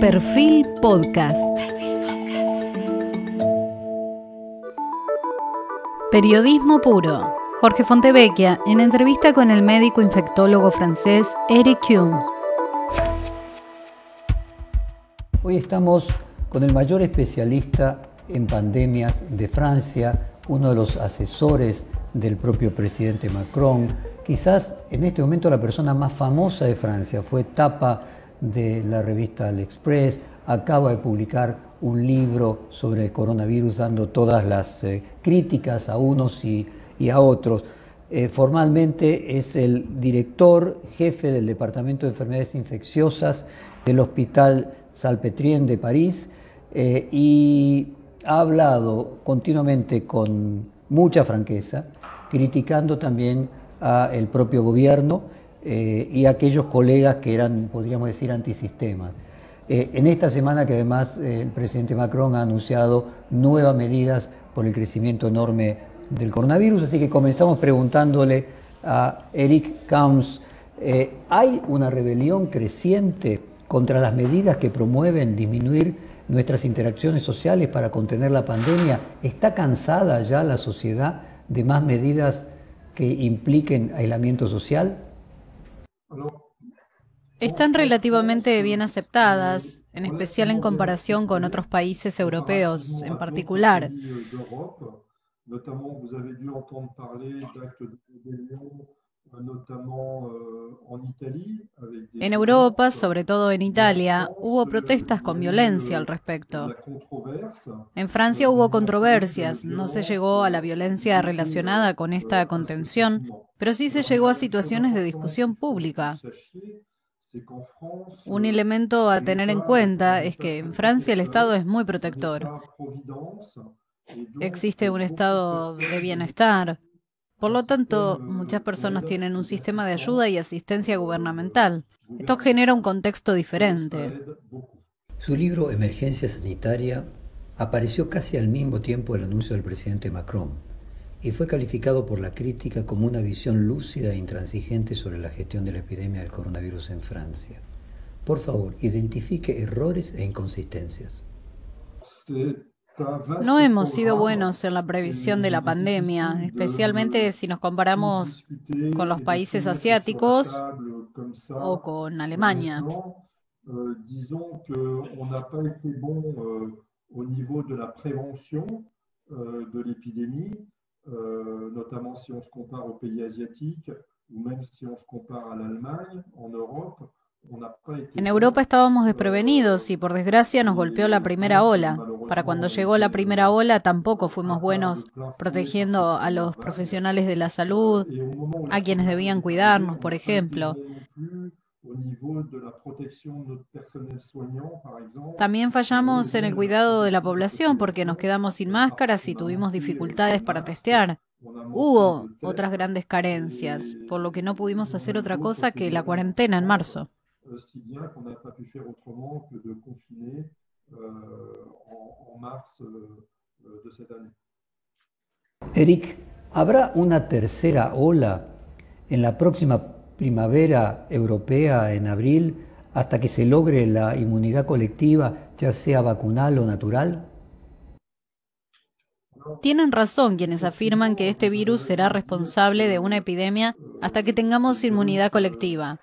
Perfil Podcast. Periodismo puro. Jorge Fontevecchia en entrevista con el médico infectólogo francés Eric Humes. Hoy estamos con el mayor especialista en pandemias de Francia, uno de los asesores del propio presidente Macron, quizás en este momento la persona más famosa de Francia, fue tapa de la revista L'Express, acaba de publicar un libro sobre el coronavirus dando todas las eh, críticas a unos y, a otros. Eh, formalmente es el director jefe del Departamento de Enfermedades Infecciosas del Hospital Salpetrien de París eh, y ha hablado continuamente con mucha franqueza, criticando también al propio gobierno eh, y aquellos colegas que eran, podríamos decir, antisistemas. Eh, en esta semana que además eh, el presidente Macron ha anunciado nuevas medidas por el crecimiento enorme del coronavirus, así que comenzamos preguntándole a Eric Kams, ¿hay una rebelión creciente contra las medidas que promueven disminuir nuestras interacciones sociales para contener la pandemia? ¿Está cansada ya la sociedad de más medidas que impliquen aislamiento social? Están relativamente bien aceptadas, en especial en comparación con otros países europeos en particular. En Europa, sobre todo en Italia, hubo protestas con violencia al respecto. En Francia hubo controversias, no se llegó a la violencia relacionada con esta contención, pero sí se llegó a situaciones de discusión pública. Un elemento a tener en cuenta es que en Francia el Estado es muy protector. Existe un estado de bienestar. Por lo tanto, muchas personas tienen un sistema de ayuda y asistencia gubernamental. Esto genera un contexto diferente. Su libro Emergencia Sanitaria apareció casi al mismo tiempo del anuncio del presidente Macron y fue calificado por la crítica como una visión lúcida e intransigente sobre la gestión de la epidemia del coronavirus en Francia. Por favor, identifique errores e inconsistencias. No hemos sido buenos en la previsión de la pandemia, especialmente si nos comparamos con los países asiáticos o con Alemania. notamment si on se compare aux pays asiatiques ou même si on se compare à l'Allemagne en Europe, en Europa estábamos desprevenidos y por desgracia nos golpeó la primera ola. Para cuando llegó la primera ola tampoco fuimos buenos protegiendo a los profesionales de la salud, a quienes debían cuidarnos, por ejemplo. También fallamos en el cuidado de la población porque nos quedamos sin máscaras y tuvimos dificultades para testear. Hubo otras grandes carencias, por lo que no pudimos hacer otra cosa que la cuarentena en marzo. Euh, si bien qu'on n'a pas pu faire autrement que de confiner euh, en, en, mars euh, de cette année. Eric, ¿habrá una tercera ola en la próxima primavera europea en abril hasta que se logre la inmunidad colectiva, ya sea vacunal o natural? Tienen razón quienes afirman que este virus será responsable de una epidemia hasta que tengamos inmunidad colectiva.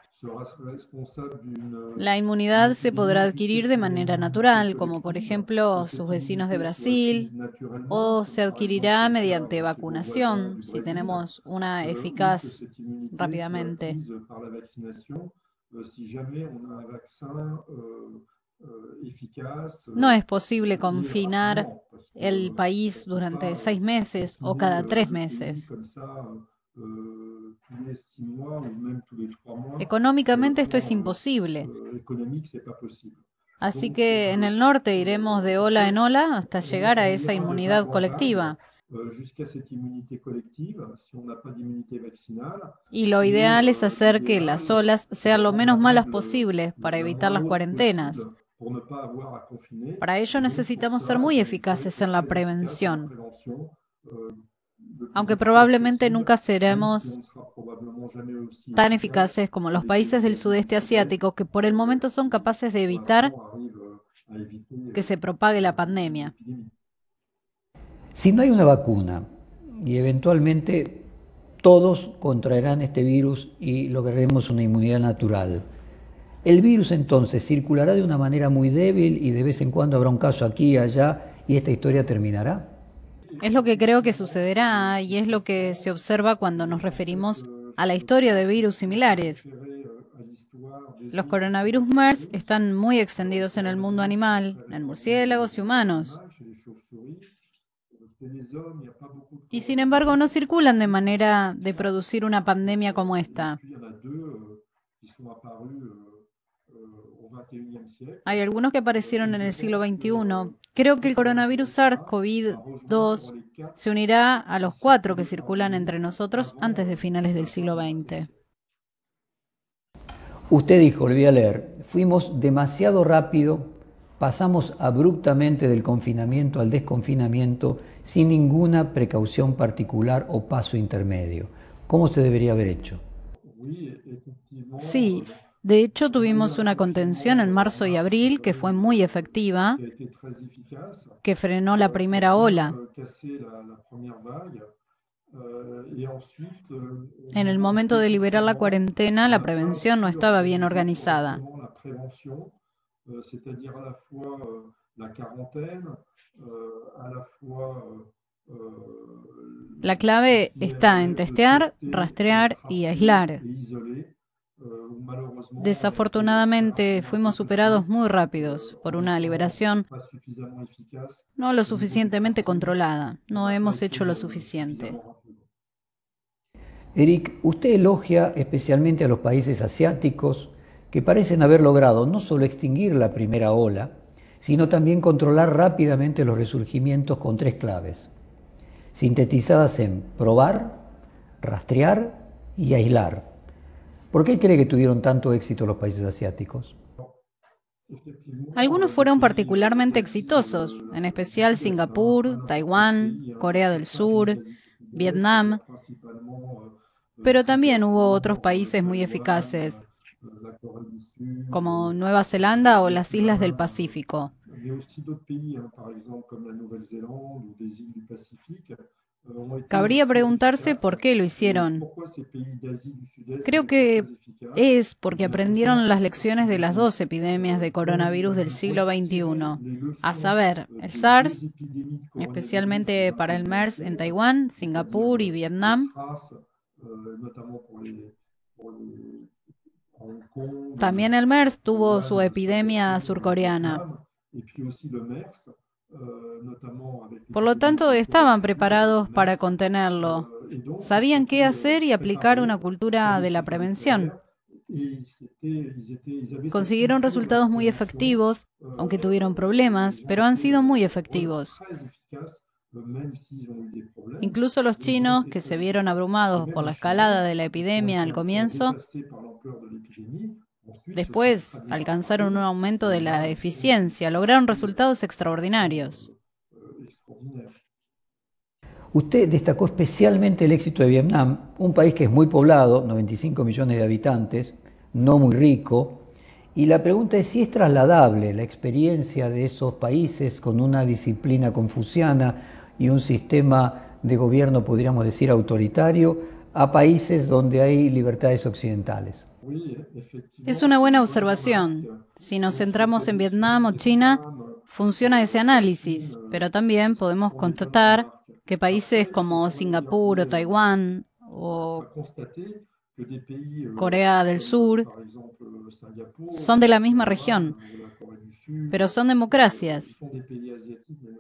La inmunidad se podrá adquirir de manera natural, como por ejemplo sus vecinos de Brasil, o se adquirirá mediante vacunación, si tenemos una eficaz rápidamente. No es posible confinar el país durante seis meses o cada tres meses. Económicamente esto es imposible. Así que en el norte iremos de ola en ola hasta llegar a esa inmunidad colectiva. Y lo ideal es hacer que las olas sean lo menos malas posible para evitar las cuarentenas. Para ello necesitamos ser muy eficaces en la prevención aunque probablemente nunca seremos tan eficaces como los países del sudeste asiático que por el momento son capaces de evitar que se propague la pandemia. Si no hay una vacuna y eventualmente todos contraerán este virus y lograremos una inmunidad natural, el virus entonces circulará de una manera muy débil y de vez en cuando habrá un caso aquí y allá y esta historia terminará. Es lo que creo que sucederá y es lo que se observa cuando nos referimos a la historia de virus similares. Los coronavirus MERS están muy extendidos en el mundo animal, en murciélagos y humanos. Y sin embargo no circulan de manera de producir una pandemia como esta. Hay algunos que aparecieron en el siglo XXI. Creo que el coronavirus SARS-CoV-2 se unirá a los cuatro que circulan entre nosotros antes de finales del siglo XX. Usted dijo, voy a leer, fuimos demasiado rápido, pasamos abruptamente del confinamiento al desconfinamiento sin ninguna precaución particular o paso intermedio. ¿Cómo se debería haber hecho? Sí, de hecho, tuvimos una contención en marzo y abril que fue muy efectiva, que frenó la primera ola. En el momento de liberar la cuarentena, la prevención no estaba bien organizada. La clave está en testear, rastrear y aislar. Desafortunadamente fuimos superados muy rápidos por una liberación no lo suficientemente controlada. No hemos hecho lo suficiente. Eric, usted elogia especialmente a los países asiáticos que parecen haber logrado no solo extinguir la primera ola, sino también controlar rápidamente los resurgimientos con tres claves, sintetizadas en probar, rastrear y aislar. ¿Por qué cree que tuvieron tanto éxito los países asiáticos? Algunos fueron particularmente exitosos, en especial Singapur, Taiwán, Corea del Sur, Vietnam, pero también hubo otros países muy eficaces, como Nueva Zelanda o las islas del Pacífico. Cabría preguntarse por qué lo hicieron. Creo que es porque aprendieron las lecciones de las dos epidemias de coronavirus del siglo XXI, a saber, el SARS, especialmente para el MERS en Taiwán, Singapur y Vietnam. También el MERS tuvo su epidemia surcoreana. Por lo tanto, estaban preparados para contenerlo. Sabían qué hacer y aplicar una cultura de la prevención. Consiguieron resultados muy efectivos, aunque tuvieron problemas, pero han sido muy efectivos. Incluso los chinos, que se vieron abrumados por la escalada de la epidemia al comienzo, Después alcanzaron un aumento de la eficiencia, lograron resultados extraordinarios. Usted destacó especialmente el éxito de Vietnam, un país que es muy poblado, 95 millones de habitantes, no muy rico, y la pregunta es si es trasladable la experiencia de esos países con una disciplina confuciana y un sistema de gobierno, podríamos decir, autoritario, a países donde hay libertades occidentales. Es una buena observación. Si nos centramos en Vietnam o China, funciona ese análisis, pero también podemos constatar que países como Singapur o Taiwán o Corea del Sur son de la misma región, pero son democracias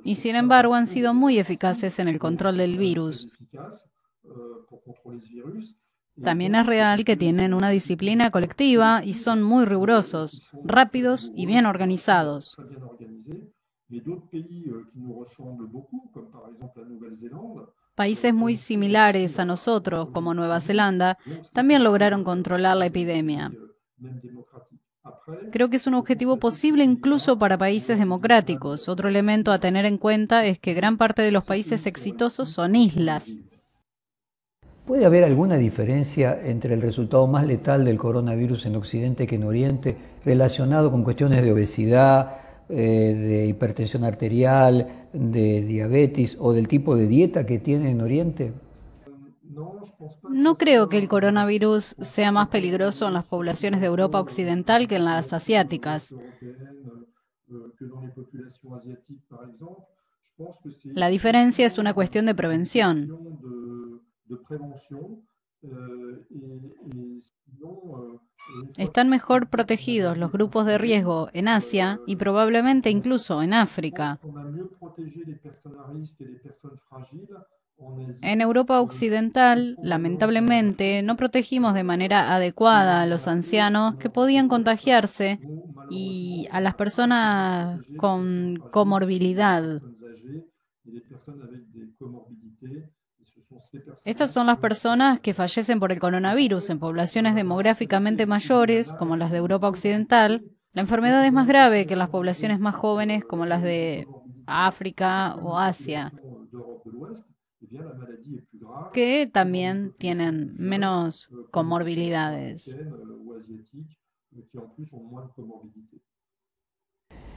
y sin embargo han sido muy eficaces en el control del virus. También es real que tienen una disciplina colectiva y son muy rigurosos, rápidos y bien organizados. Países muy similares a nosotros, como Nueva Zelanda, también lograron controlar la epidemia. Creo que es un objetivo posible incluso para países democráticos. Otro elemento a tener en cuenta es que gran parte de los países exitosos son islas. ¿Puede haber alguna diferencia entre el resultado más letal del coronavirus en Occidente que en Oriente relacionado con cuestiones de obesidad, de hipertensión arterial, de diabetes o del tipo de dieta que tiene en Oriente? No creo que el coronavirus sea más peligroso en las poblaciones de Europa Occidental que en las asiáticas. La diferencia es una cuestión de prevención. Están mejor protegidos los grupos de riesgo en Asia y probablemente incluso en África. En Europa Occidental, lamentablemente, no protegimos de manera adecuada a los ancianos que podían contagiarse y a las personas con comorbilidad. Estas son las personas que fallecen por el coronavirus en poblaciones demográficamente mayores, como las de Europa Occidental. La enfermedad es más grave que en las poblaciones más jóvenes, como las de África o Asia que también tienen menos comorbilidades.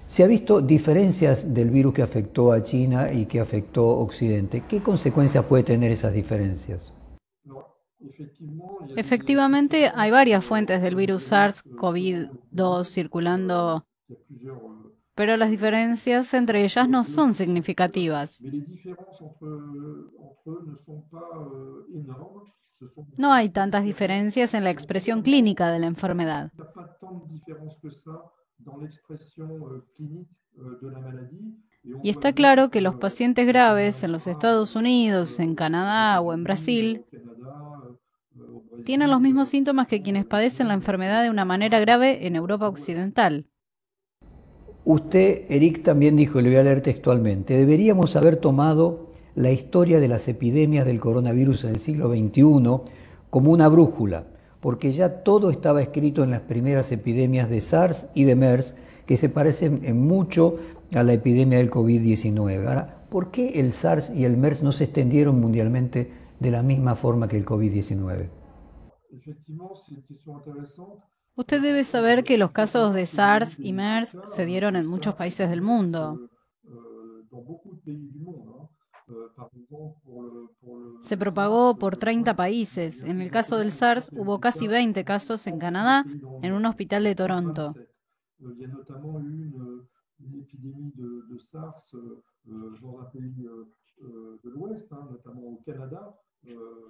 Se ha visto diferencias del virus que afectó a China y que afectó a Occidente. ¿Qué consecuencias puede tener esas diferencias? Efectivamente, hay varias fuentes del virus SARS-CoV-2 circulando pero las diferencias entre ellas no son significativas. No hay tantas diferencias en la expresión clínica de la enfermedad. Y está claro que los pacientes graves en los Estados Unidos, en Canadá o en Brasil tienen los mismos síntomas que quienes padecen la enfermedad de una manera grave en Europa Occidental. Usted, Eric, también dijo, y le voy a leer textualmente, deberíamos haber tomado la historia de las epidemias del coronavirus en el siglo XXI como una brújula, porque ya todo estaba escrito en las primeras epidemias de SARS y de MERS, que se parecen en mucho a la epidemia del COVID-19. Ahora, ¿por qué el SARS y el MERS no se extendieron mundialmente de la misma forma que el COVID-19? Usted debe saber que los casos de SARS y MERS se dieron en muchos países del mundo. Se propagó por 30 países. En el caso del SARS hubo casi 20 casos en Canadá, en un hospital de Toronto.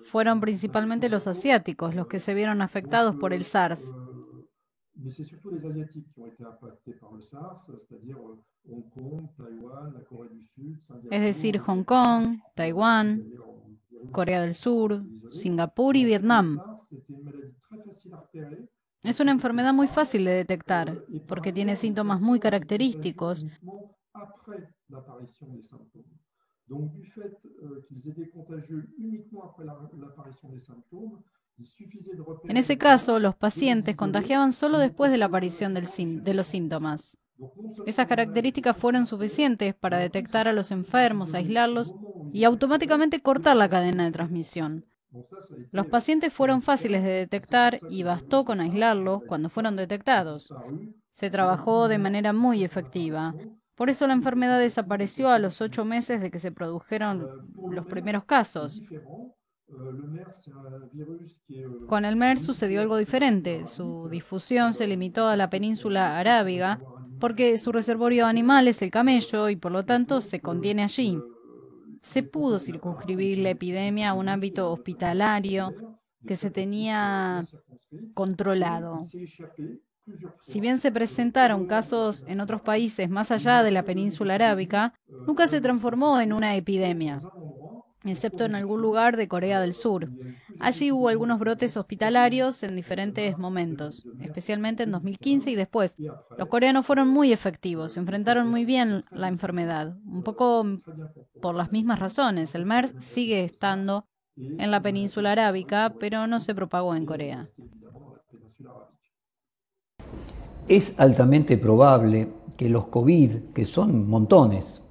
Fueron principalmente los asiáticos los que se vieron afectados por el SARS. Taïwan. Es decir, Hong Kong, Taiwán, Corea del Sur, Singapur y Vietnam. Es una enfermedad muy fácil de detectar porque tiene síntomas muy característicos. En ese caso, los pacientes contagiaban solo después de la aparición de los síntomas. Esas características fueron suficientes para detectar a los enfermos, aislarlos y automáticamente cortar la cadena de transmisión. Los pacientes fueron fáciles de detectar y bastó con aislarlos cuando fueron detectados. Se trabajó de manera muy efectiva. Por eso la enfermedad desapareció a los ocho meses de que se produjeron los primeros casos. Con el MERS sucedió algo diferente. Su difusión se limitó a la península arábiga porque su reservorio animal es el camello y por lo tanto se contiene allí. Se pudo circunscribir la epidemia a un ámbito hospitalario que se tenía controlado. Si bien se presentaron casos en otros países más allá de la península arábica, nunca se transformó en una epidemia excepto en algún lugar de Corea del Sur. Allí hubo algunos brotes hospitalarios en diferentes momentos, especialmente en 2015 y después. Los coreanos fueron muy efectivos, enfrentaron muy bien la enfermedad, un poco por las mismas razones. El MERS sigue estando en la península arábica, pero no se propagó en Corea. Es altamente probable que los COVID, que son montones,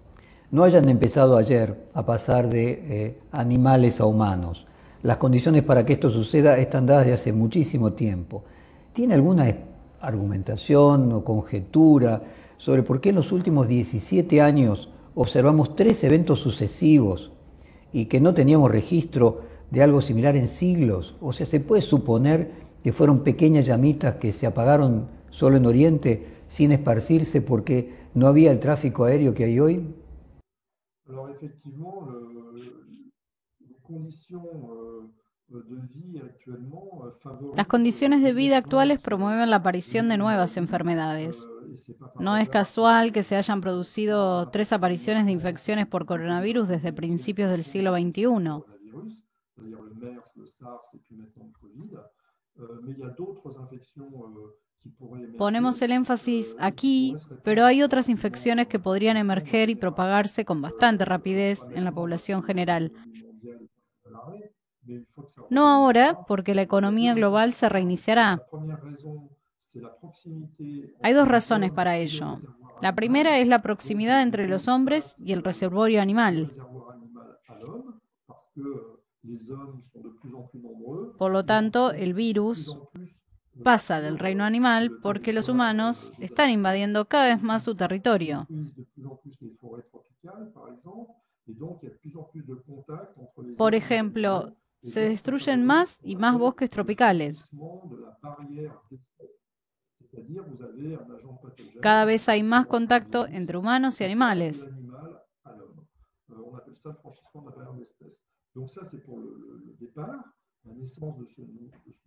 no hayan empezado ayer a pasar de eh, animales a humanos. Las condiciones para que esto suceda están dadas de hace muchísimo tiempo. ¿Tiene alguna argumentación o conjetura sobre por qué en los últimos 17 años observamos tres eventos sucesivos y que no teníamos registro de algo similar en siglos. O sea, se puede suponer que fueron pequeñas llamitas que se apagaron solo en Oriente sin esparcirse porque no había el tráfico aéreo que hay hoy. Las condiciones de vida actuales promueven la aparición de nuevas enfermedades. No es casual que se hayan producido tres apariciones de infecciones por coronavirus desde principios del siglo XXI. Ponemos el énfasis aquí, pero hay otras infecciones que podrían emerger y propagarse con bastante rapidez en la población general. No ahora, porque la economía global se reiniciará. Hay dos razones para ello. La primera es la proximidad entre los hombres y el reservorio animal. Por lo tanto, el virus pasa del reino animal porque los humanos están invadiendo cada vez más su territorio. Por ejemplo, se destruyen más y más bosques tropicales. Cada vez hay más contacto entre humanos y animales.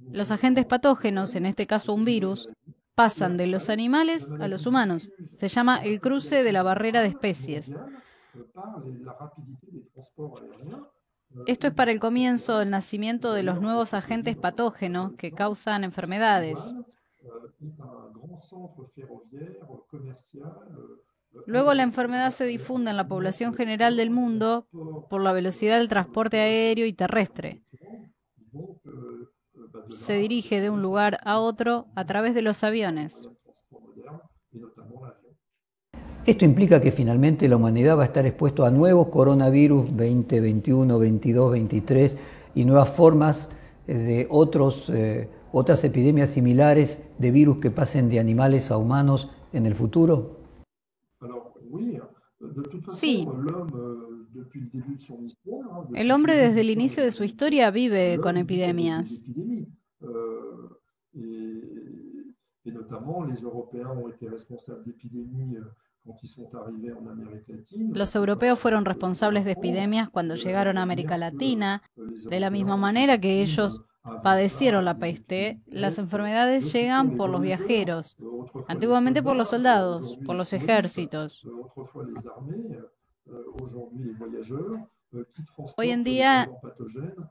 Los agentes patógenos, en este caso un virus, pasan de los animales a los humanos. Se llama el cruce de la barrera de especies. Esto es para el comienzo del nacimiento de los nuevos agentes patógenos que causan enfermedades. Luego la enfermedad se difunde en la población general del mundo por la velocidad del transporte aéreo y terrestre. Se dirige de un lugar a otro a través de los aviones. Esto implica que finalmente la humanidad va a estar expuesto a nuevos coronavirus 2021, 22, 23 y nuevas formas de otros, eh, otras epidemias similares de virus que pasen de animales a humanos en el futuro. Sí. El hombre desde el inicio de su historia vive con epidemias. Los europeos fueron responsables de epidemias cuando llegaron a América Latina, de la misma manera que ellos padecieron la peste, las enfermedades llegan por los viajeros, antiguamente por los soldados, por los ejércitos. Hoy en día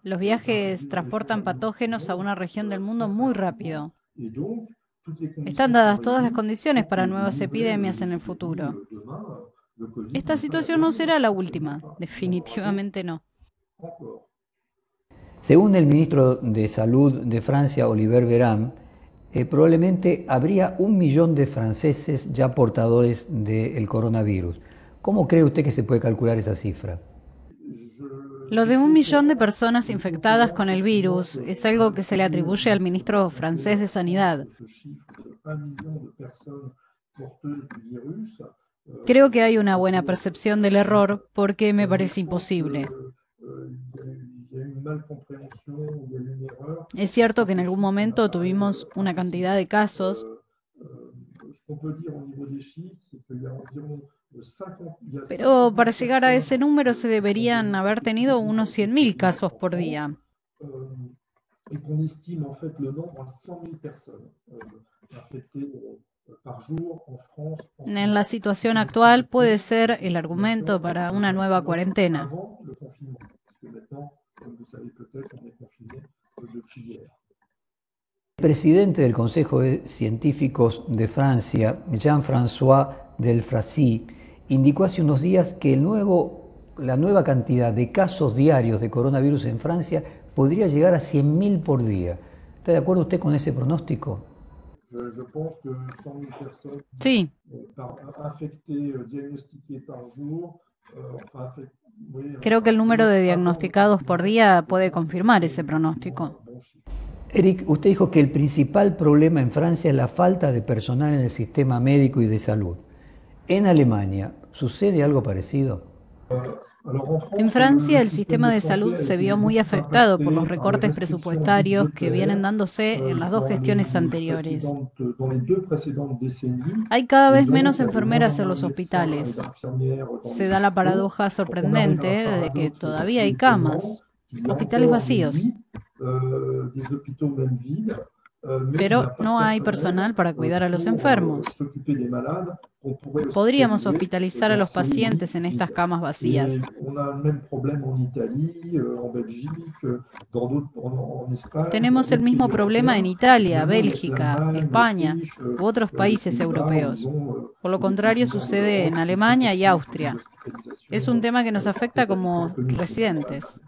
los viajes transportan patógenos a una región del mundo muy rápido. Están dadas todas las condiciones para nuevas epidemias en el futuro. Esta situación no será la última, definitivamente no. Según el ministro de Salud de Francia, Oliver Véran, eh, probablemente habría un millón de franceses ya portadores del coronavirus. ¿Cómo cree usted que se puede calcular esa cifra? Lo de un millón de personas infectadas con el virus es algo que se le atribuye al ministro francés de Sanidad. Creo que hay una buena percepción del error porque me parece imposible. Es cierto que en algún momento tuvimos una cantidad de casos. Pero para llegar a ese número se deberían haber tenido unos 100.000 casos por día. En la situación actual puede ser el argumento para una nueva cuarentena. El presidente del Consejo de Científicos de Francia, Jean-François Delfracy, indicó hace unos días que el nuevo, la nueva cantidad de casos diarios de coronavirus en Francia podría llegar a 100.000 por día. ¿Está de acuerdo usted con ese pronóstico? Sí. Creo que el número de diagnosticados por día puede confirmar ese pronóstico. Eric, usted dijo que el principal problema en Francia es la falta de personal en el sistema médico y de salud. En Alemania, ¿sucede algo parecido? En Francia el sistema de salud se vio muy afectado por los recortes presupuestarios que vienen dándose en las dos gestiones anteriores. Hay cada vez menos enfermeras en los hospitales. Se da la paradoja sorprendente de que todavía hay camas, hospitales vacíos. Pero no hay personal para cuidar a los enfermos. Podríamos hospitalizar a los pacientes en estas camas vacías. Tenemos el mismo problema en Italia, Bélgica, España u otros países europeos. Por lo contrario, sucede en Alemania y Austria. Es un tema que nos afecta como residentes.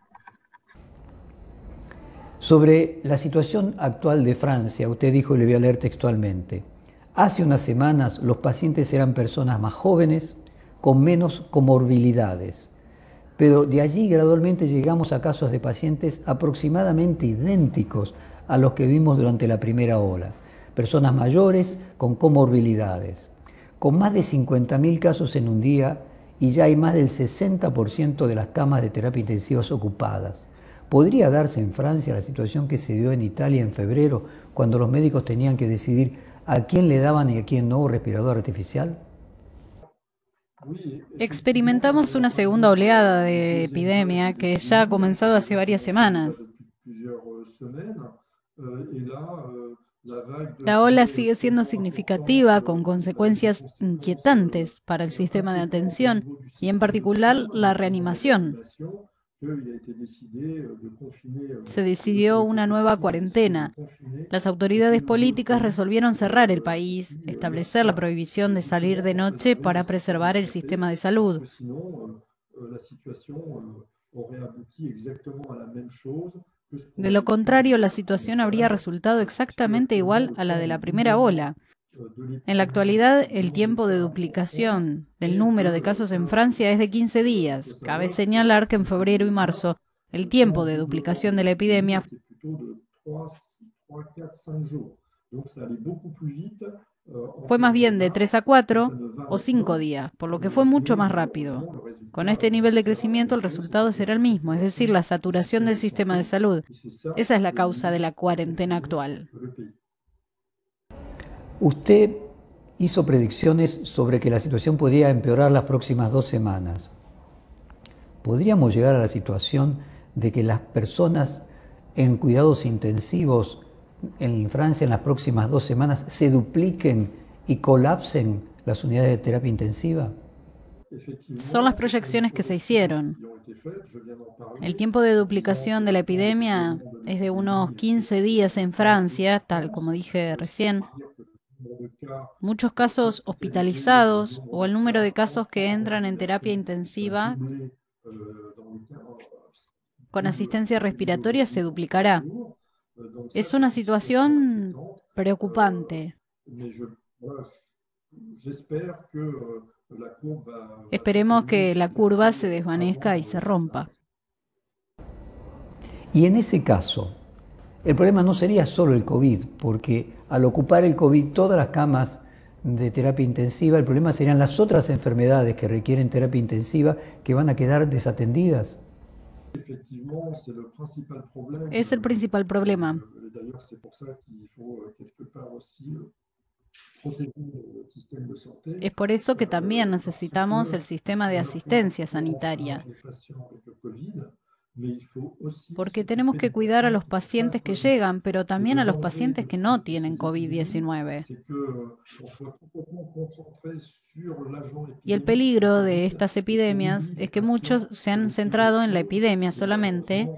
Sobre la situación actual de Francia, usted dijo, y le voy a leer textualmente, hace unas semanas los pacientes eran personas más jóvenes, con menos comorbilidades, pero de allí gradualmente llegamos a casos de pacientes aproximadamente idénticos a los que vimos durante la primera ola, personas mayores con comorbilidades, con más de 50.000 casos en un día y ya hay más del 60% de las camas de terapia intensivas ocupadas. ¿Podría darse en Francia la situación que se dio en Italia en febrero, cuando los médicos tenían que decidir a quién le daban y a quién no respirador artificial? Experimentamos una segunda oleada de epidemia que ya ha comenzado hace varias semanas. La ola sigue siendo significativa con consecuencias inquietantes para el sistema de atención y en particular la reanimación. Se decidió una nueva cuarentena. Las autoridades políticas resolvieron cerrar el país, establecer la prohibición de salir de noche para preservar el sistema de salud. De lo contrario, la situación habría resultado exactamente igual a la de la primera ola. En la actualidad, el tiempo de duplicación del número de casos en Francia es de 15 días. Cabe señalar que en febrero y marzo el tiempo de duplicación de la epidemia fue más bien de 3 a 4 o 5 días, por lo que fue mucho más rápido. Con este nivel de crecimiento el resultado será el mismo, es decir, la saturación del sistema de salud. Esa es la causa de la cuarentena actual. Usted hizo predicciones sobre que la situación podía empeorar las próximas dos semanas. ¿Podríamos llegar a la situación de que las personas en cuidados intensivos en Francia en las próximas dos semanas se dupliquen y colapsen las unidades de terapia intensiva? Son las proyecciones que se hicieron. El tiempo de duplicación de la epidemia es de unos 15 días en Francia, tal como dije recién, muchos casos hospitalizados o el número de casos que entran en terapia intensiva con asistencia respiratoria se duplicará. Es una situación preocupante. Esperemos que la curva se desvanezca y se rompa. Y en ese caso, el problema no sería solo el COVID, porque al ocupar el COVID todas las camas de terapia intensiva, el problema serían las otras enfermedades que requieren terapia intensiva que van a quedar desatendidas. Es el principal problema. Es por eso que también necesitamos el sistema de asistencia sanitaria porque tenemos que cuidar a los pacientes que llegan, pero también a los pacientes que no tienen COVID-19. Y el peligro de estas epidemias es que muchos se han centrado en la epidemia solamente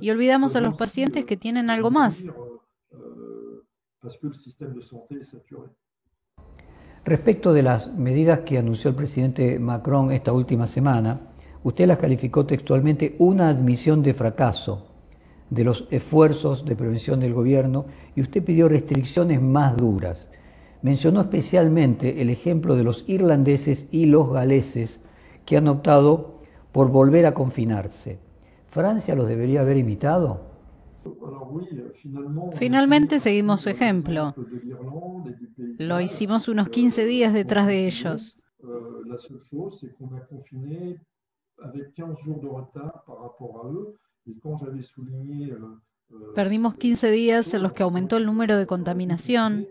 y olvidamos a los pacientes que tienen algo más. Respecto de las medidas que anunció el presidente Macron esta última semana, usted las calificó textualmente una admisión de fracaso de los esfuerzos de prevención del gobierno y usted pidió restricciones más duras. Mencionó especialmente el ejemplo de los irlandeses y los galeses que han optado por volver a confinarse. ¿Francia los debería haber imitado? Finalmente seguimos su ejemplo. Lo hicimos unos 15 días detrás de ellos. Perdimos 15 días en los que aumentó el número de contaminación.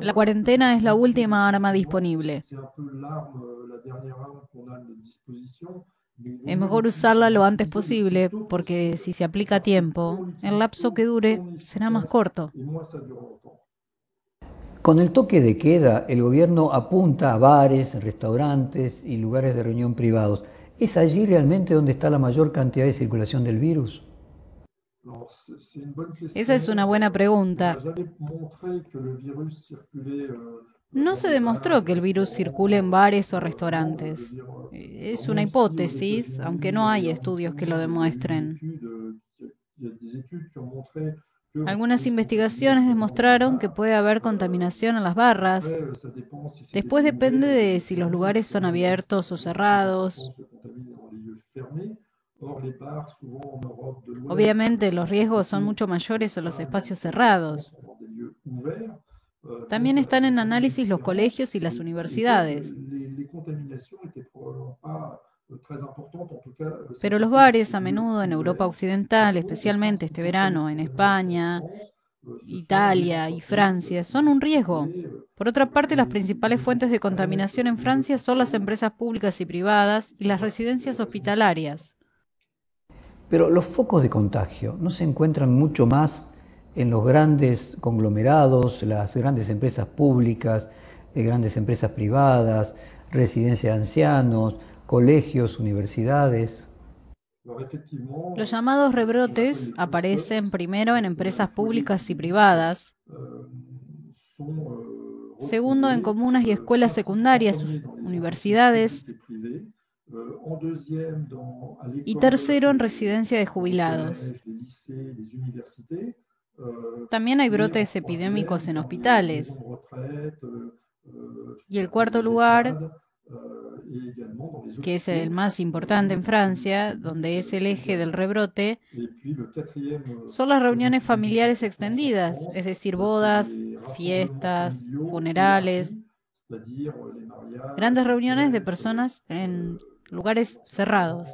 La cuarentena es la última arma disponible. Es mejor usarla lo antes posible porque si se aplica a tiempo, el lapso que dure será más corto. Con el toque de queda, el gobierno apunta a bares, restaurantes y lugares de reunión privados. ¿Es allí realmente donde está la mayor cantidad de circulación del virus? Esa es una buena pregunta. No se demostró que el virus circule en bares o restaurantes. Es una hipótesis, aunque no hay estudios que lo demuestren. Algunas investigaciones demostraron que puede haber contaminación en las barras. Después depende de si los lugares son abiertos o cerrados. Obviamente los riesgos son mucho mayores en los espacios cerrados. También están en análisis los colegios y las universidades. Pero los bares a menudo en Europa Occidental, especialmente este verano en España, Italia y Francia, son un riesgo. Por otra parte, las principales fuentes de contaminación en Francia son las empresas públicas y privadas y las residencias hospitalarias. Pero los focos de contagio no se encuentran mucho más en los grandes conglomerados, las grandes empresas públicas, eh, grandes empresas privadas, residencias de ancianos, colegios, universidades. Los llamados rebrotes aparecen primero en empresas públicas y privadas, segundo en comunas y escuelas secundarias, universidades, y tercero en residencia de jubilados. También hay brotes epidémicos en hospitales. Y el cuarto lugar que es el más importante en Francia, donde es el eje del rebrote, son las reuniones familiares extendidas, es decir, bodas, fiestas, funerales, grandes reuniones de personas en lugares cerrados.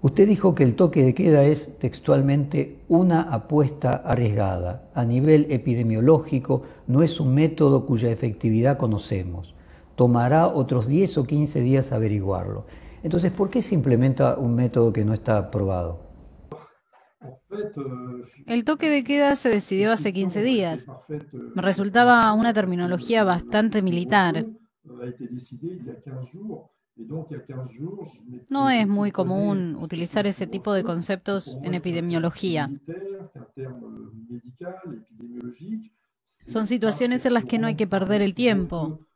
Usted dijo que el toque de queda es textualmente una apuesta arriesgada. A nivel epidemiológico no es un método cuya efectividad conocemos. Tomará otros 10 o 15 días averiguarlo. Entonces, ¿por qué se implementa un método que no está probado? El toque de queda se decidió hace 15 días. Me resultaba una terminología bastante militar. No es muy común utilizar ese tipo de conceptos en epidemiología. Son situaciones en las que no hay que perder el tiempo.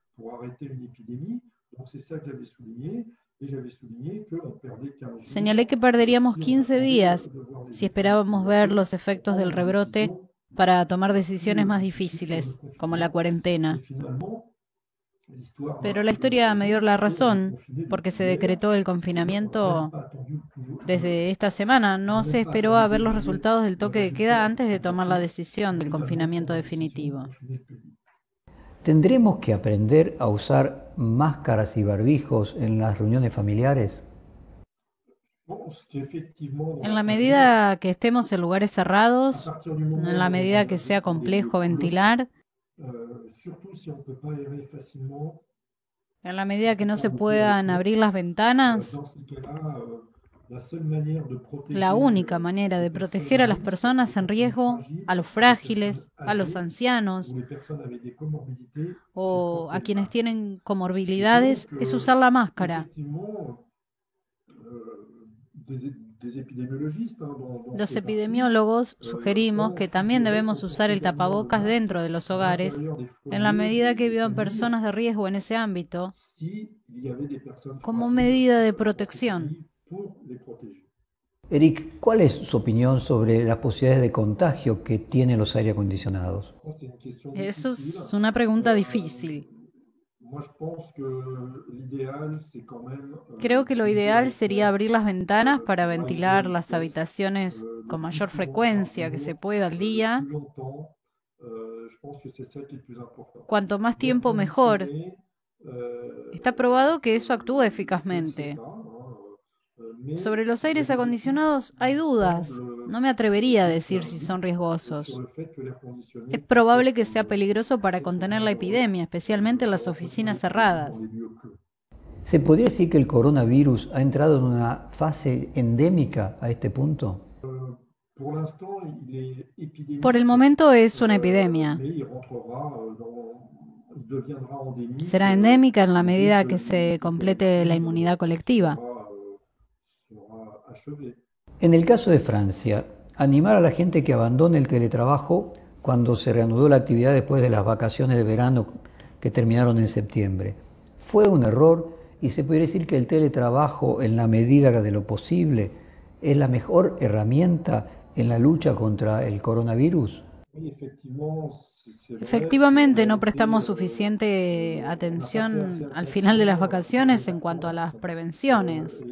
Señalé que perderíamos 15 días si esperábamos ver los efectos del rebrote para tomar decisiones más difíciles, como la cuarentena. Pero la historia me dio la razón, porque se decretó el confinamiento desde esta semana. No se esperó a ver los resultados del toque de queda antes de tomar la decisión del confinamiento definitivo. ¿Tendremos que aprender a usar máscaras y barbijos en las reuniones familiares? En la medida que estemos en lugares cerrados, en la medida que sea complejo ventilar, en la medida que no se puedan abrir las ventanas, la única manera de proteger a las personas en riesgo, a los frágiles, a los ancianos o a quienes tienen comorbilidades, es usar la máscara. Los epidemiólogos sugerimos que también debemos usar el tapabocas dentro de los hogares en la medida que vivan personas de riesgo en ese ámbito como medida de protección. Eric, ¿cuál es su opinión sobre las posibilidades de contagio que tienen los aire acondicionados? Eso es una pregunta difícil. Creo que lo ideal sería abrir las ventanas para ventilar las habitaciones con mayor frecuencia que se pueda al día. Cuanto más tiempo mejor. Está probado que eso actúa eficazmente. Sobre los aires acondicionados hay dudas. No me atrevería a decir si son riesgosos. Es probable que sea peligroso para contener la epidemia, especialmente en las oficinas cerradas. ¿Se podría decir que el coronavirus ha entrado en una fase endémica a este punto? Por el momento es una epidemia. Será endémica en la medida que se complete la inmunidad colectiva. En el caso de Francia, animar a la gente que abandone el teletrabajo cuando se reanudó la actividad después de las vacaciones de verano que terminaron en septiembre. Fue un error y se puede decir que el teletrabajo, en la medida de lo posible, es la mejor herramienta en la lucha contra el coronavirus. Efectivamente, no prestamos suficiente atención al final de las vacaciones en cuanto a las prevenciones.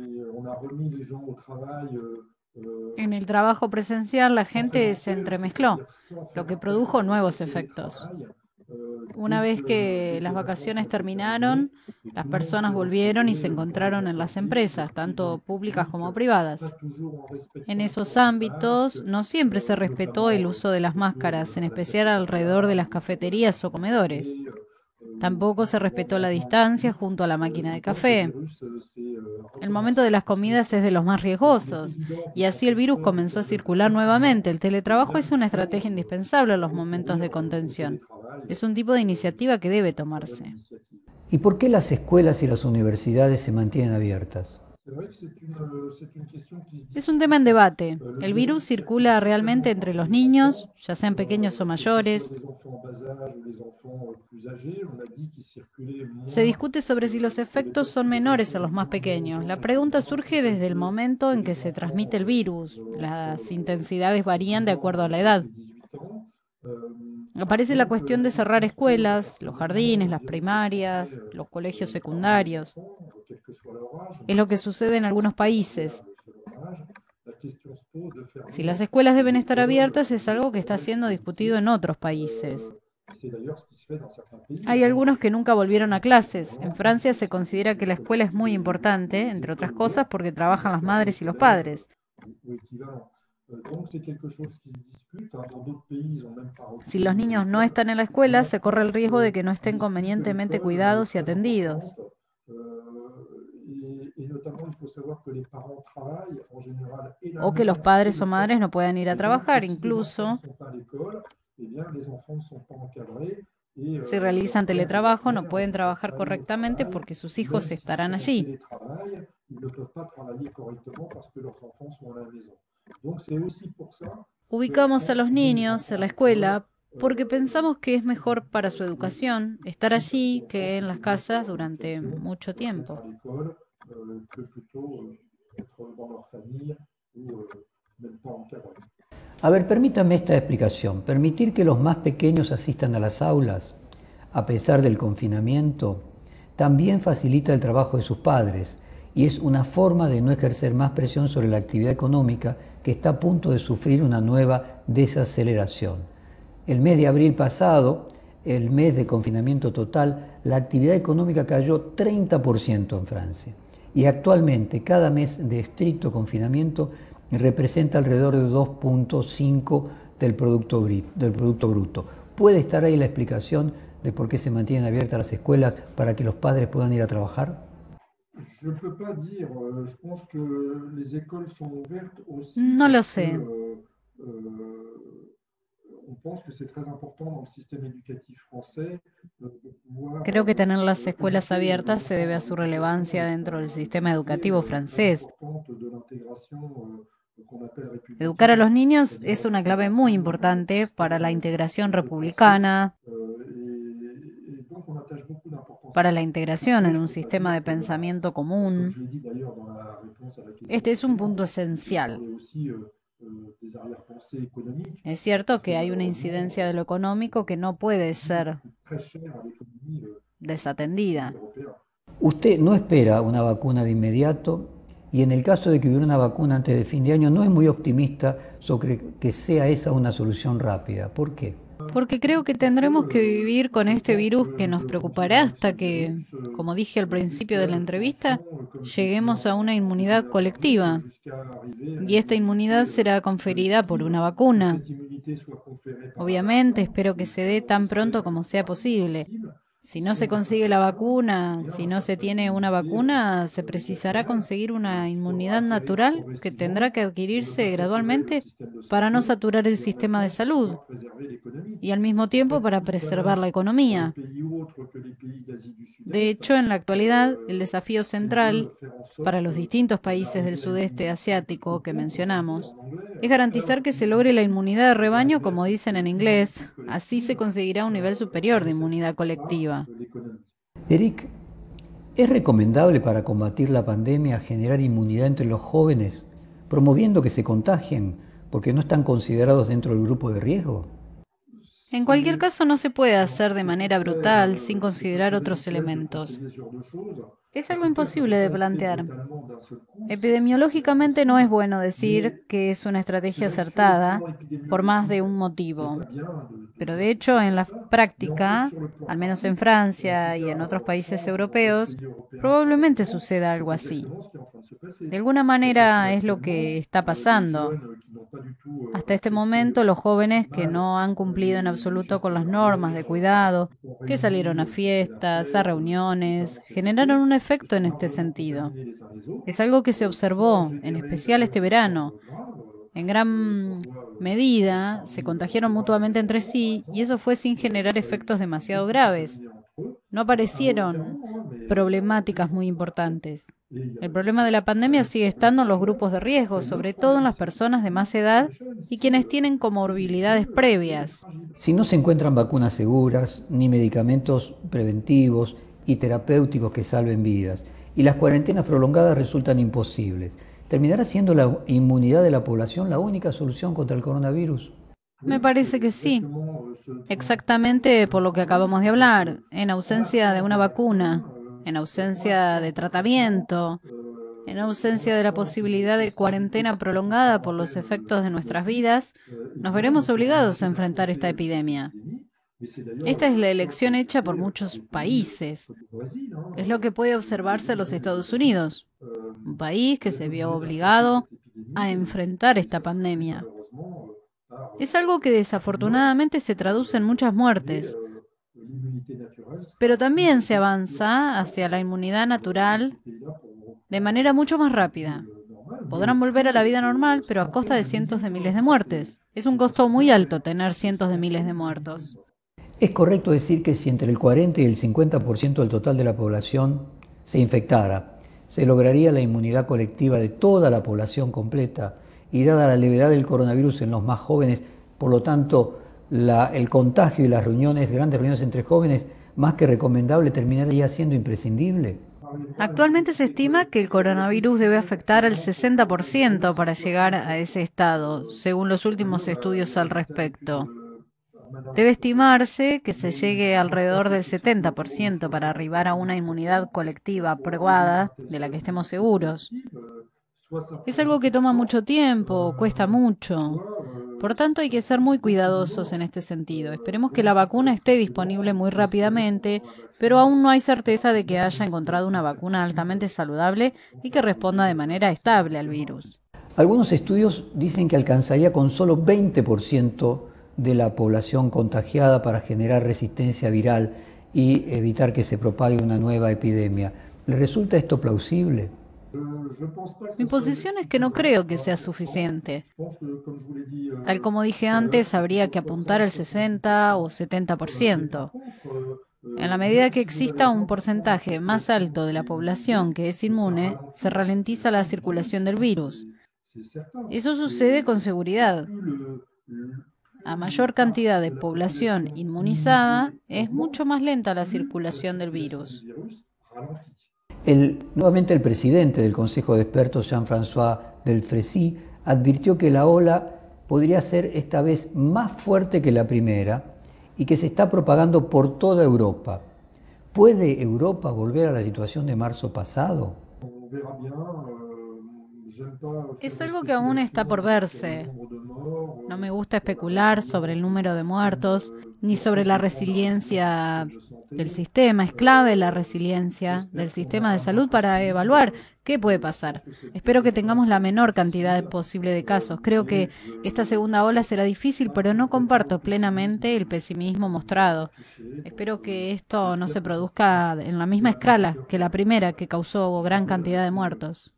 En el trabajo presencial la gente se entremezcló, lo que produjo nuevos efectos. Una vez que las vacaciones terminaron, las personas volvieron y se encontraron en las empresas, tanto públicas como privadas. En esos ámbitos no siempre se respetó el uso de las máscaras, en especial alrededor de las cafeterías o comedores. Tampoco se respetó la distancia junto a la máquina de café. El momento de las comidas es de los más riesgosos y así el virus comenzó a circular nuevamente. El teletrabajo es una estrategia indispensable en los momentos de contención. Es un tipo de iniciativa que debe tomarse. ¿Y por qué las escuelas y las universidades se mantienen abiertas? Es un tema en debate. El virus circula realmente entre los niños, ya sean pequeños o mayores. Se discute sobre si los efectos son menores en los más pequeños. La pregunta surge desde el momento en que se transmite el virus. Las intensidades varían de acuerdo a la edad. Aparece la cuestión de cerrar escuelas, los jardines, las primarias, los colegios secundarios. Es lo que sucede en algunos países. Si las escuelas deben estar abiertas es algo que está siendo discutido en otros países. Hay algunos que nunca volvieron a clases. En Francia se considera que la escuela es muy importante, entre otras cosas, porque trabajan las madres y los padres. Si los niños no están en la escuela, se corre el riesgo de que no estén convenientemente cuidados y atendidos. O que los padres o madres no puedan ir a trabajar, incluso si realizan teletrabajo no pueden trabajar correctamente porque sus hijos estarán allí. Ubicamos a los niños en la escuela porque pensamos que es mejor para su educación estar allí que en las casas durante mucho tiempo. A ver, permítame esta explicación. Permitir que los más pequeños asistan a las aulas, a pesar del confinamiento, también facilita el trabajo de sus padres y es una forma de no ejercer más presión sobre la actividad económica que está a punto de sufrir una nueva desaceleración. El mes de abril pasado, el mes de confinamiento total, la actividad económica cayó 30% en Francia y actualmente cada mes de estricto confinamiento representa alrededor de 2.5 del producto, del producto bruto. ¿Puede estar ahí la explicación de por qué se mantienen abiertas las escuelas para que los padres puedan ir a trabajar? No lo sé. Creo que tener las escuelas abiertas se debe a su relevancia dentro del sistema educativo francés. Educar a los niños es una clave muy importante para la integración republicana para la integración en un sistema de pensamiento común. Este es un punto esencial. Es cierto que hay una incidencia de lo económico que no puede ser desatendida. Usted no espera una vacuna de inmediato y en el caso de que hubiera una vacuna antes de fin de año no es muy optimista sobre que sea esa una solución rápida. ¿Por qué? Porque creo que tendremos que vivir con este virus que nos preocupará hasta que, como dije al principio de la entrevista, lleguemos a una inmunidad colectiva. Y esta inmunidad será conferida por una vacuna. Obviamente, espero que se dé tan pronto como sea posible. Si no se consigue la vacuna, si no se tiene una vacuna, se precisará conseguir una inmunidad natural que tendrá que adquirirse gradualmente para no saturar el sistema de salud y al mismo tiempo para preservar la economía. De hecho, en la actualidad, el desafío central para los distintos países del sudeste asiático que mencionamos es garantizar que se logre la inmunidad de rebaño, como dicen en inglés. Así se conseguirá un nivel superior de inmunidad colectiva. Eric, ¿es recomendable para combatir la pandemia generar inmunidad entre los jóvenes, promoviendo que se contagien porque no están considerados dentro del grupo de riesgo? En cualquier caso, no se puede hacer de manera brutal sin considerar otros elementos. Es algo imposible de plantear. Epidemiológicamente no es bueno decir que es una estrategia acertada por más de un motivo. Pero de hecho, en la práctica, al menos en Francia y en otros países europeos, probablemente suceda algo así. De alguna manera es lo que está pasando. Hasta este momento, los jóvenes que no han cumplido en absoluto con las normas de cuidado, que salieron a fiestas, a reuniones, generaron un en este sentido. Es algo que se observó, en especial este verano. En gran medida se contagiaron mutuamente entre sí y eso fue sin generar efectos demasiado graves. No aparecieron problemáticas muy importantes. El problema de la pandemia sigue estando en los grupos de riesgo, sobre todo en las personas de más edad y quienes tienen comorbilidades previas. Si no se encuentran vacunas seguras, ni medicamentos preventivos y terapéuticos que salven vidas, y las cuarentenas prolongadas resultan imposibles, ¿terminará siendo la inmunidad de la población la única solución contra el coronavirus? Me parece que sí. Exactamente por lo que acabamos de hablar. En ausencia de una vacuna, en ausencia de tratamiento, en ausencia de la posibilidad de cuarentena prolongada por los efectos de nuestras vidas, nos veremos obligados a enfrentar esta epidemia. Esta es la elección hecha por muchos países. Es lo que puede observarse en los Estados Unidos, un país que se vio obligado a enfrentar esta pandemia. Es algo que desafortunadamente se traduce en muchas muertes. Pero también se avanza hacia la inmunidad natural de manera mucho más rápida. Podrán volver a la vida normal, pero a costa de cientos de miles de muertes. Es un costo muy alto tener cientos de miles de muertos. ¿Es correcto decir que si entre el 40 y el 50% del total de la población se infectara, se lograría la inmunidad colectiva de toda la población completa y dada la levedad del coronavirus en los más jóvenes, por lo tanto, el contagio y las reuniones, grandes reuniones entre jóvenes, más que recomendable, terminaría siendo imprescindible? Actualmente se estima que el coronavirus debe afectar al 60% para llegar a ese estado, según los últimos estudios al respecto. Debe estimarse que se llegue alrededor del 70% para arribar a una inmunidad colectiva probada de la que estemos seguros. Es algo que toma mucho tiempo, cuesta mucho. Por tanto, hay que ser muy cuidadosos en este sentido. Esperemos que la vacuna esté disponible muy rápidamente, pero aún no hay certeza de que haya encontrado una vacuna altamente saludable y que responda de manera estable al virus. Algunos estudios dicen que alcanzaría con solo 20% de la población contagiada para generar resistencia viral y evitar que se propague una nueva epidemia. ¿Le resulta esto plausible? Mi posición es que no creo que sea suficiente. Tal como dije antes, habría que apuntar al 60 o 70%. En la medida que exista un porcentaje más alto de la población que es inmune, se ralentiza la circulación del virus. Eso sucede con seguridad. A mayor cantidad de población inmunizada, es mucho más lenta la circulación del virus. nuevamente el presidente del Consejo de Expertos, Jean-François Delfrécy, advirtió que la ola podría ser esta vez más fuerte que la primera y que se está propagando por toda Europa. ¿Puede Europa volver a la situación de marzo pasado? Es algo que aún está por verse. No me gusta especular sobre el número de muertos ni sobre la resiliencia del sistema. Es clave la resiliencia del sistema de salud para evaluar qué puede pasar. Espero que tengamos la menor cantidad posible de casos. Creo que esta segunda ola será difícil, pero no comparto plenamente el pesimismo mostrado. Espero que esto no se produzca en la misma escala que la primera que causó gran cantidad de muertos.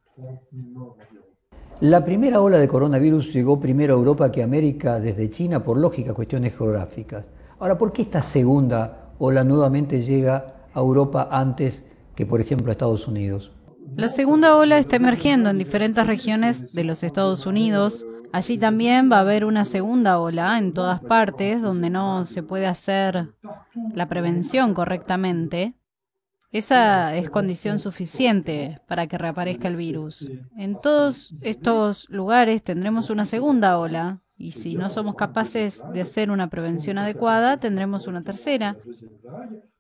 La primera ola de coronavirus llegó primero a Europa que a América desde China por lógica cuestiones geográficas. Ahora, ¿por qué esta segunda ola nuevamente llega a Europa antes que, por ejemplo, a Estados Unidos? La segunda ola está emergiendo en diferentes regiones de los Estados Unidos. Allí también va a haber una segunda ola en todas partes donde no se puede hacer la prevención correctamente. Esa es condición suficiente para que reaparezca el virus. En todos estos lugares tendremos una segunda ola y si no somos capaces de hacer una prevención adecuada, tendremos una tercera.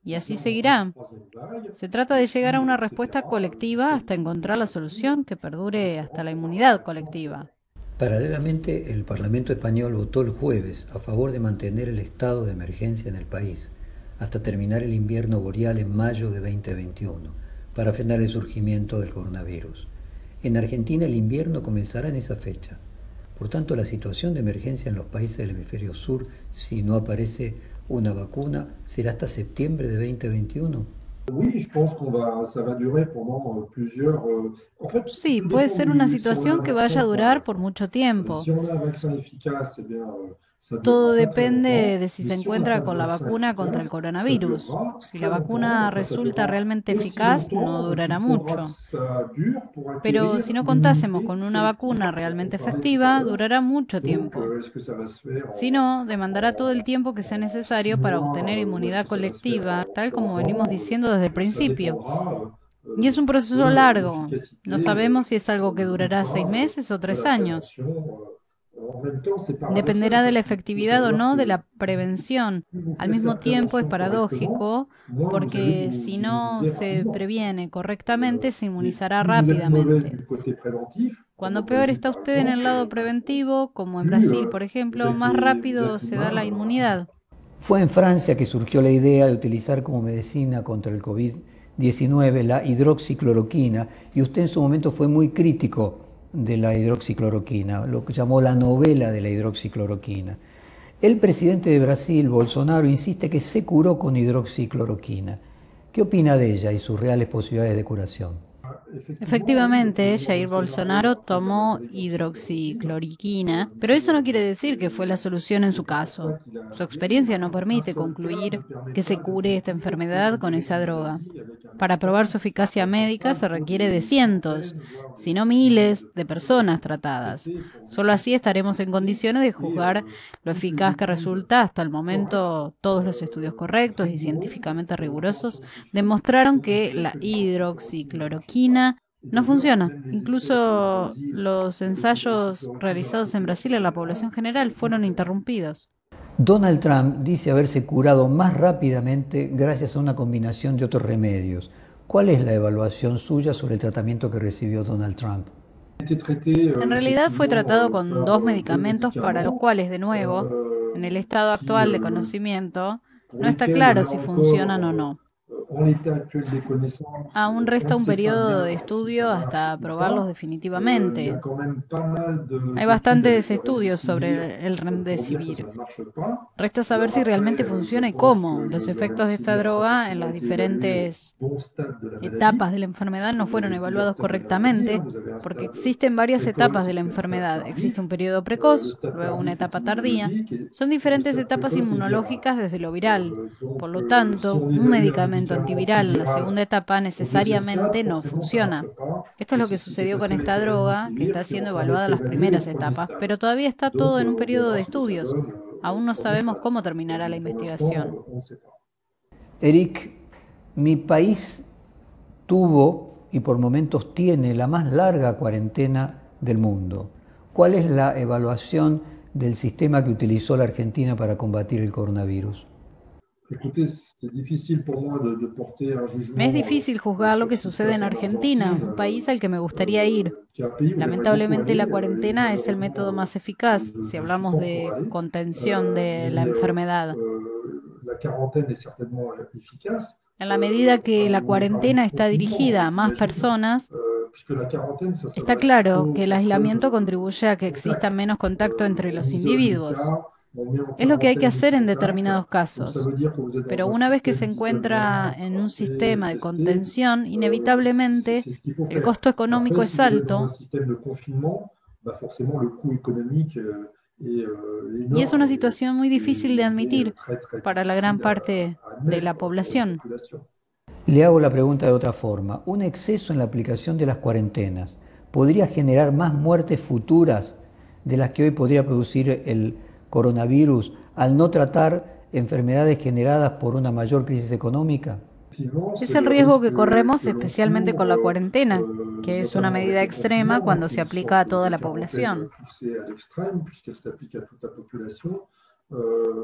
Y así seguirá. Se trata de llegar a una respuesta colectiva hasta encontrar la solución que perdure hasta la inmunidad colectiva. Paralelamente, el Parlamento español votó el jueves a favor de mantener el estado de emergencia en el país hasta terminar el invierno boreal en mayo de 2021, para frenar el surgimiento del coronavirus. En Argentina el invierno comenzará en esa fecha. Por tanto, la situación de emergencia en los países del hemisferio sur, si no aparece una vacuna, será hasta septiembre de 2021. Sí, puede ser una situación que vaya a durar por mucho tiempo. Todo depende de si se encuentra con la vacuna contra el coronavirus. Si la vacuna resulta realmente eficaz, no durará mucho. Pero si no contásemos con una vacuna realmente efectiva, durará mucho tiempo. Si no, demandará todo el tiempo que sea necesario para obtener inmunidad colectiva, tal como venimos diciendo desde el principio. Y es un proceso largo. No sabemos si es algo que durará seis meses o tres años. Dependerá de la efectividad o no de la prevención. Al mismo tiempo es paradójico porque si no se previene correctamente se inmunizará rápidamente. Cuando peor está usted en el lado preventivo, como en Brasil, por ejemplo, más rápido se da la inmunidad. Fue en Francia que surgió la idea de utilizar como medicina contra el COVID-19 la hidroxicloroquina y usted en su momento fue muy crítico de la hidroxicloroquina, lo que llamó la novela de la hidroxicloroquina. El presidente de Brasil, Bolsonaro, insiste que se curó con hidroxicloroquina. ¿Qué opina de ella y sus reales posibilidades de curación? Efectivamente, Jair Bolsonaro tomó hidroxicloroquina, pero eso no quiere decir que fue la solución en su caso. Su experiencia no permite concluir que se cure esta enfermedad con esa droga. Para probar su eficacia médica se requiere de cientos, si no miles, de personas tratadas. Solo así estaremos en condiciones de juzgar lo eficaz que resulta. Hasta el momento, todos los estudios correctos y científicamente rigurosos demostraron que la hidroxicloroquina no funciona. Incluso los ensayos realizados en Brasil en la población general fueron interrumpidos. Donald Trump dice haberse curado más rápidamente gracias a una combinación de otros remedios. ¿Cuál es la evaluación suya sobre el tratamiento que recibió Donald Trump? En realidad fue tratado con dos medicamentos para los cuales, de nuevo, en el estado actual de conocimiento, no está claro si funcionan o no. Aún resta un periodo de estudio hasta aprobarlos definitivamente. Hay bastantes estudios sobre el remdesivir. Resta saber si realmente funciona y cómo. Los efectos de esta droga en las diferentes etapas de la enfermedad no fueron evaluados correctamente porque existen varias etapas de la enfermedad. Existe un periodo precoz, luego una etapa tardía. Son diferentes etapas inmunológicas desde lo viral. Por lo tanto, un medicamento antiviral en la segunda etapa necesariamente no funciona. Esto es lo que sucedió con esta droga, que está siendo evaluada en las primeras etapas, pero todavía está todo en un periodo de estudios. Aún no sabemos cómo terminará la investigación. Eric, mi país tuvo y por momentos tiene la más larga cuarentena del mundo. ¿Cuál es la evaluación del sistema que utilizó la Argentina para combatir el coronavirus? Me es difícil juzgar lo que sucede en Argentina, un país al que me gustaría ir. Lamentablemente la cuarentena es el método más eficaz si hablamos de contención de la enfermedad. En la medida que la cuarentena está dirigida a más personas, está claro que el aislamiento contribuye a que exista menos contacto entre los individuos. Es lo que hay que hacer en determinados casos. Pero una vez que se encuentra en un sistema de contención, inevitablemente el costo económico es alto y es una situación muy difícil de admitir para la gran parte de la población. Le hago la pregunta de otra forma. ¿Un exceso en la aplicación de las cuarentenas podría generar más muertes futuras de las que hoy podría producir el coronavirus al no tratar enfermedades generadas por una mayor crisis económica? Es el riesgo que corremos especialmente con la cuarentena, que es una medida extrema cuando se aplica a toda la población.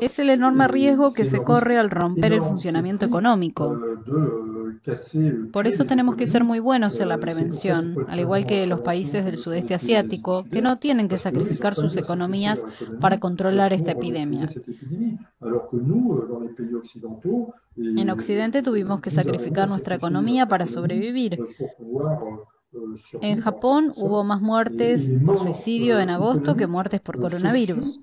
Es el enorme riesgo que se corre al romper el funcionamiento económico. Por eso tenemos que ser muy buenos en la prevención, al igual que los países del sudeste asiático, que no tienen que sacrificar sus economías para controlar esta epidemia. En Occidente tuvimos que sacrificar nuestra economía para sobrevivir. En Japón hubo más muertes por suicidio en agosto que muertes por coronavirus.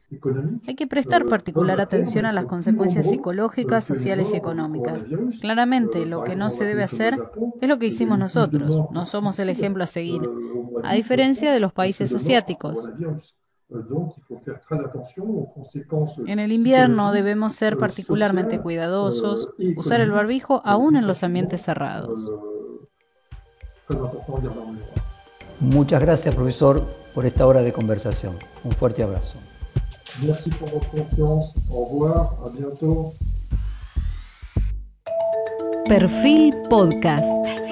Hay que prestar particular atención a las consecuencias psicológicas, sociales y económicas. Claramente, lo que no se debe hacer es lo que hicimos nosotros. No somos el ejemplo a seguir, a diferencia de los países asiáticos. En el invierno debemos ser particularmente cuidadosos, usar el barbijo aún en los ambientes cerrados. Muchas gracias, profesor, por esta hora de conversación. Un fuerte abrazo. Merci por votre confiance. Au revoir. À bientôt. Perfil Podcast.